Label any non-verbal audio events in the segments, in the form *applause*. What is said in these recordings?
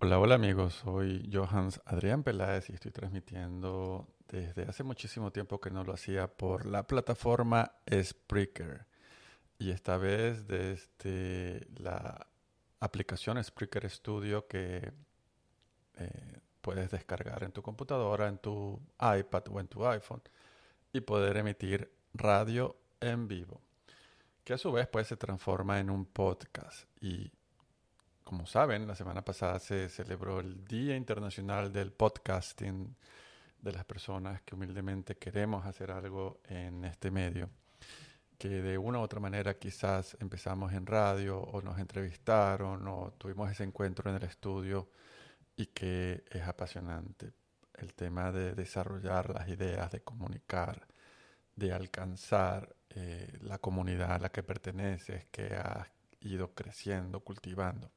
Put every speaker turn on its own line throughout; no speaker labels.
Hola, hola amigos, soy Johannes Adrián Peláez y estoy transmitiendo desde hace muchísimo tiempo que no lo hacía por la plataforma Spreaker. Y esta vez desde la aplicación Spreaker Studio que eh, puedes descargar en tu computadora, en tu iPad o en tu iPhone y poder emitir radio en vivo, que a su vez pues se transforma en un podcast y como saben, la semana pasada se celebró el Día Internacional del Podcasting de las personas que humildemente queremos hacer algo en este medio, que de una u otra manera quizás empezamos en radio o nos entrevistaron o tuvimos ese encuentro en el estudio y que es apasionante. El tema de desarrollar las ideas, de comunicar, de alcanzar eh, la comunidad a la que perteneces, que has ido creciendo, cultivando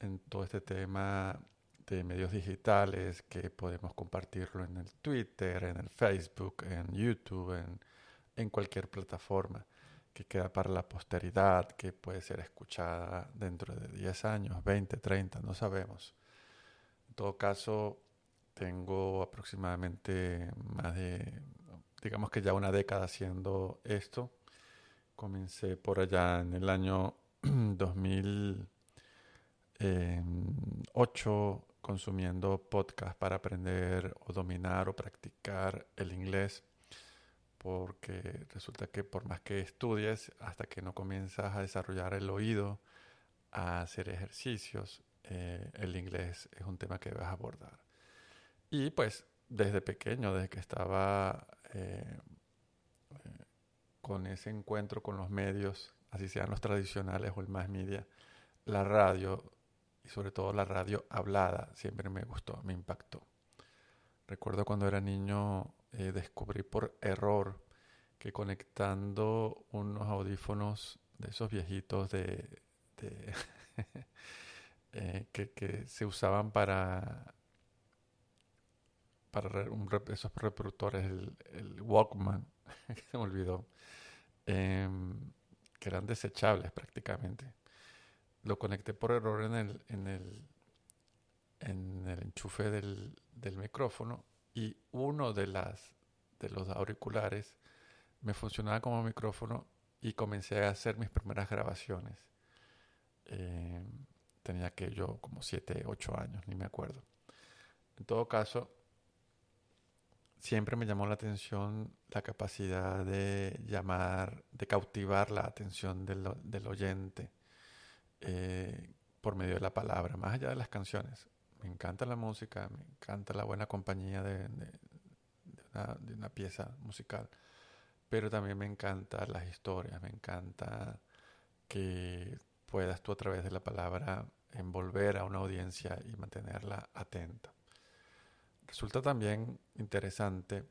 en todo este tema de medios digitales que podemos compartirlo en el Twitter, en el Facebook, en YouTube, en, cualquier plataforma que queda para la posteridad, que puede ser escuchada dentro de 10 años, 20, 30, no sabemos. En todo caso, tengo aproximadamente más de, digamos que ya una década haciendo esto. Comencé por allá en el año *clears throat* 2000. Ocho consumiendo podcast para aprender o dominar o practicar el inglés, porque resulta que por más que estudies, hasta que no comienzas a desarrollar el oído, a hacer ejercicios, eh, el inglés es un tema que a abordar. Y pues desde pequeño, desde que estaba eh, eh, con ese encuentro con los medios, así sean los tradicionales o el más media, la radio sobre todo la radio hablada siempre me gustó, me impactó. Recuerdo cuando era niño eh, descubrí por error que conectando unos audífonos de esos viejitos de, *laughs* eh, que, se usaban para para esos reproductores, el, Walkman, *laughs* que se me olvidó, em, que eran desechables prácticamente lo conecté por error en el, en el, en el enchufe del, del micrófono y uno de, las, de los auriculares me funcionaba como micrófono y comencé a hacer mis primeras grabaciones. Eh, tenía que yo como 7, 8 años, ni me acuerdo. En todo caso, siempre me llamó la atención la capacidad de llamar, de cautivar la atención del, del oyente eh, por medio de la palabra, más allá de las canciones. Me encanta la música, me encanta la buena compañía de, una, pieza musical, pero también me encantan las historias, me encanta que puedas tú a través de la palabra envolver a una audiencia y mantenerla atenta. Resulta también interesante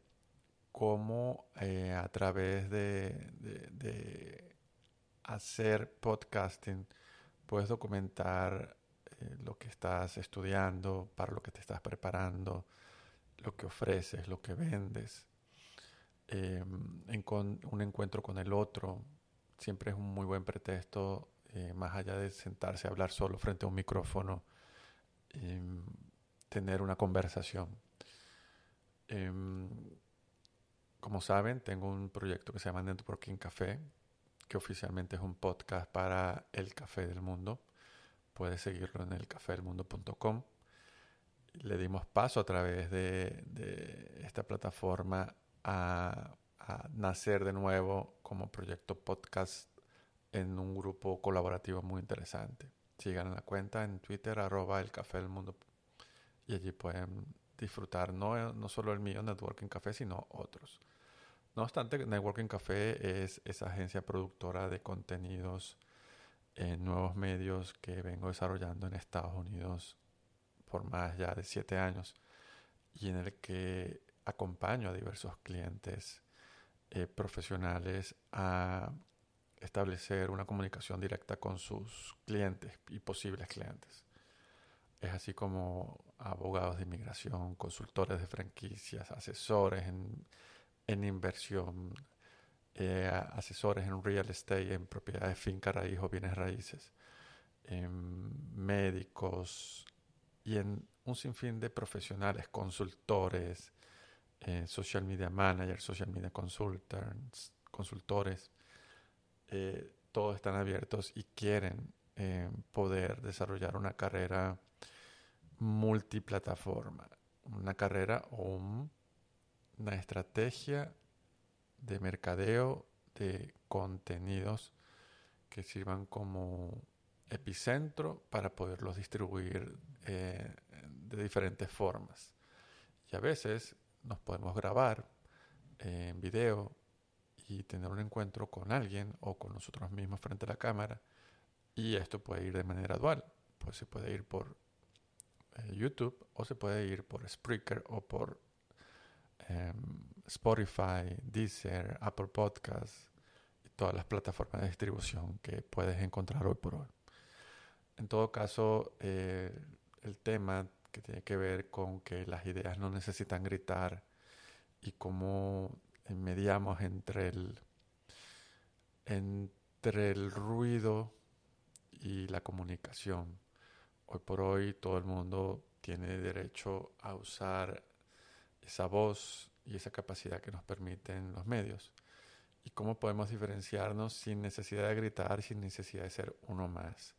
cómo eh, a través de, de, hacer podcasting puedes documentar eh, lo que estás estudiando, para lo que te estás preparando, lo que ofreces, lo que vendes. Em, un encuentro con el otro siempre es un muy buen pretexto, eh, más allá de sentarse a hablar solo frente a un micrófono, em, tener una conversación. Em, como saben, tengo un proyecto que se llama Networking Café, que oficialmente es un podcast para el Café del Mundo. Puedes seguirlo en elcafedelmundo.com. Le dimos paso a través de, esta plataforma a, nacer de nuevo como proyecto podcast en un grupo colaborativo muy interesante. Sigan la cuenta en Twitter, arroba el café del mundo. Y allí pueden disfrutar no, no solo el mío, Networking Café, sino otros. No obstante, Networking Café es esa agencia productora de contenidos en nuevos medios que vengo desarrollando en Estados Unidos por más ya de siete años y en el que acompaño a diversos clientes eh, profesionales a establecer una comunicación directa con sus clientes y posibles clientes. Es así como abogados de inmigración, consultores de franquicias, asesores en, en inversión, eh, asesores en real estate, en propiedades, finca raíz o bienes raíces, médicos y en un sinfín de profesionales, consultores, eh, social media managers, social media consultants, consultores, eh, todos están abiertos y quieren poder desarrollar una carrera multiplataforma, una carrera o una estrategia de mercadeo de contenidos que sirvan como epicentro para poderlos distribuir eh, de diferentes formas. Y a veces nos podemos grabar en video y tener un encuentro con alguien o con nosotros mismos frente a la cámara. Y esto puede ir de manera dual. Pues se puede ir por eh, YouTube o se puede ir por Spreaker o por Em, Spotify, Deezer, Apple Podcasts y todas las plataformas de distribución que puedes encontrar hoy por hoy. En todo caso, eh, el tema que tiene que ver con que las ideas no necesitan gritar y cómo mediamos entre el, entre el ruido y la comunicación. Hoy por hoy todo el mundo tiene derecho a usar esa voz y esa capacidad que nos permiten los medios. Y cómo podemos diferenciarnos sin necesidad de gritar, sin necesidad de ser uno más.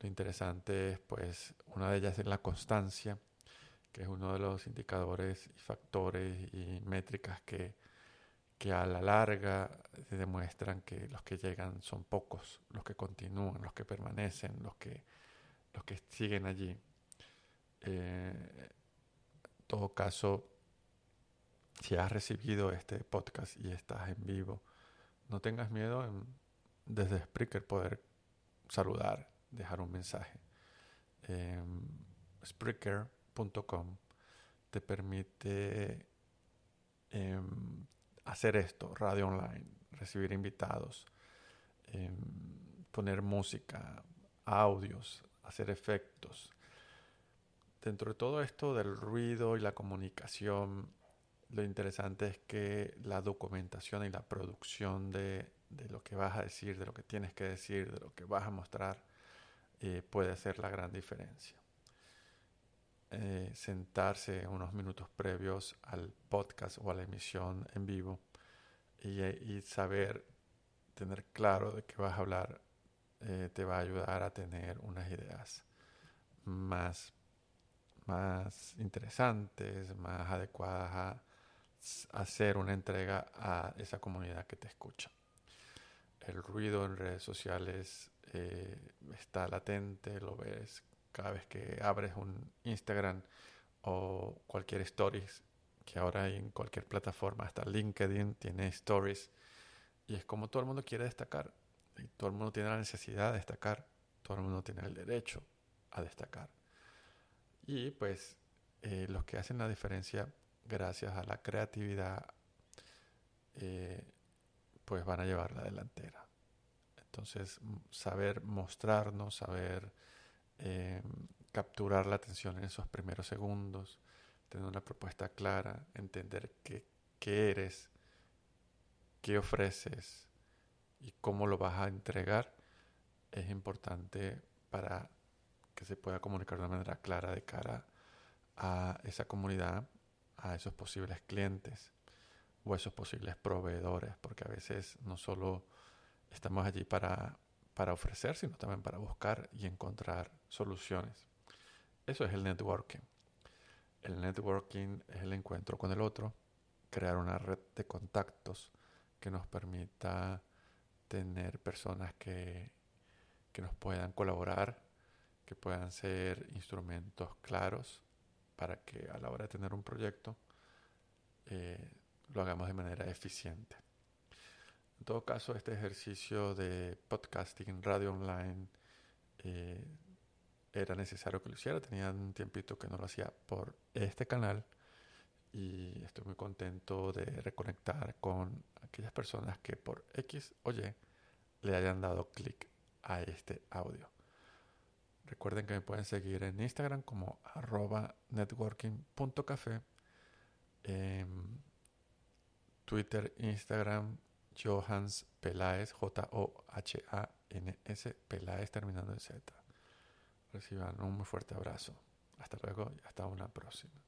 Lo interesante es, pues, una de ellas es la constancia, que es uno de los indicadores y factores y métricas que, que a la larga demuestran que los que llegan son pocos, los que continúan, los que permanecen, los que, los que siguen allí. Eh, en todo caso, si has recibido este podcast y estás en vivo, no tengas miedo en, desde Spreaker poder saludar, dejar un mensaje. Em, Spreaker.com te permite em, hacer esto, radio online, recibir invitados, em, poner música, audios, hacer efectos. Dentro de todo esto del ruido y la comunicación, lo interesante es que la documentación y la producción de, lo que vas a decir, de lo que tienes que decir, de lo que vas a mostrar, eh, puede hacer la gran diferencia. Eh, sentarse unos minutos previos al podcast o a la emisión en vivo y, y saber, tener claro de qué vas a hablar, eh, te va a ayudar a tener unas ideas más, más interesantes, más adecuadas a hacer una entrega a esa comunidad que te escucha. El ruido en redes sociales eh, está latente, lo ves cada vez que abres un Instagram o cualquier stories, que ahora hay en cualquier plataforma, hasta LinkedIn tiene stories, y es como todo el mundo quiere destacar, y todo el mundo tiene la necesidad de destacar, todo el mundo tiene el derecho a destacar. Y pues eh, los que hacen la diferencia gracias a la creatividad, eh, pues van a llevar la delantera. Entonces, saber mostrarnos, saber eh, capturar la atención en esos primeros segundos, tener una propuesta clara, entender qué, qué eres, qué ofreces y cómo lo vas a entregar, es importante para que se pueda comunicar de una manera clara de cara a esa comunidad a esos posibles clientes o esos posibles proveedores, porque a veces no solo estamos allí para, para ofrecer, sino también para buscar y encontrar soluciones. Eso es el networking. El networking es el encuentro con el otro, crear una red de contactos que nos permita tener personas que, que nos puedan colaborar, que puedan ser instrumentos claros para que a la hora de tener un proyecto eh, lo hagamos de manera eficiente. En todo caso, este ejercicio de podcasting, radio online, eh, era necesario que lo hiciera. Tenía un tiempito que no lo hacía por este canal y estoy muy contento de reconectar con aquellas personas que por X o Y le hayan dado clic a este audio. Recuerden que me pueden seguir en Instagram como arroba networking.café, en Twitter, Instagram, Johans Peláez, J-O-H-A-N-S, Peláez terminando en Z. Reciban un muy fuerte abrazo. Hasta luego y hasta una próxima.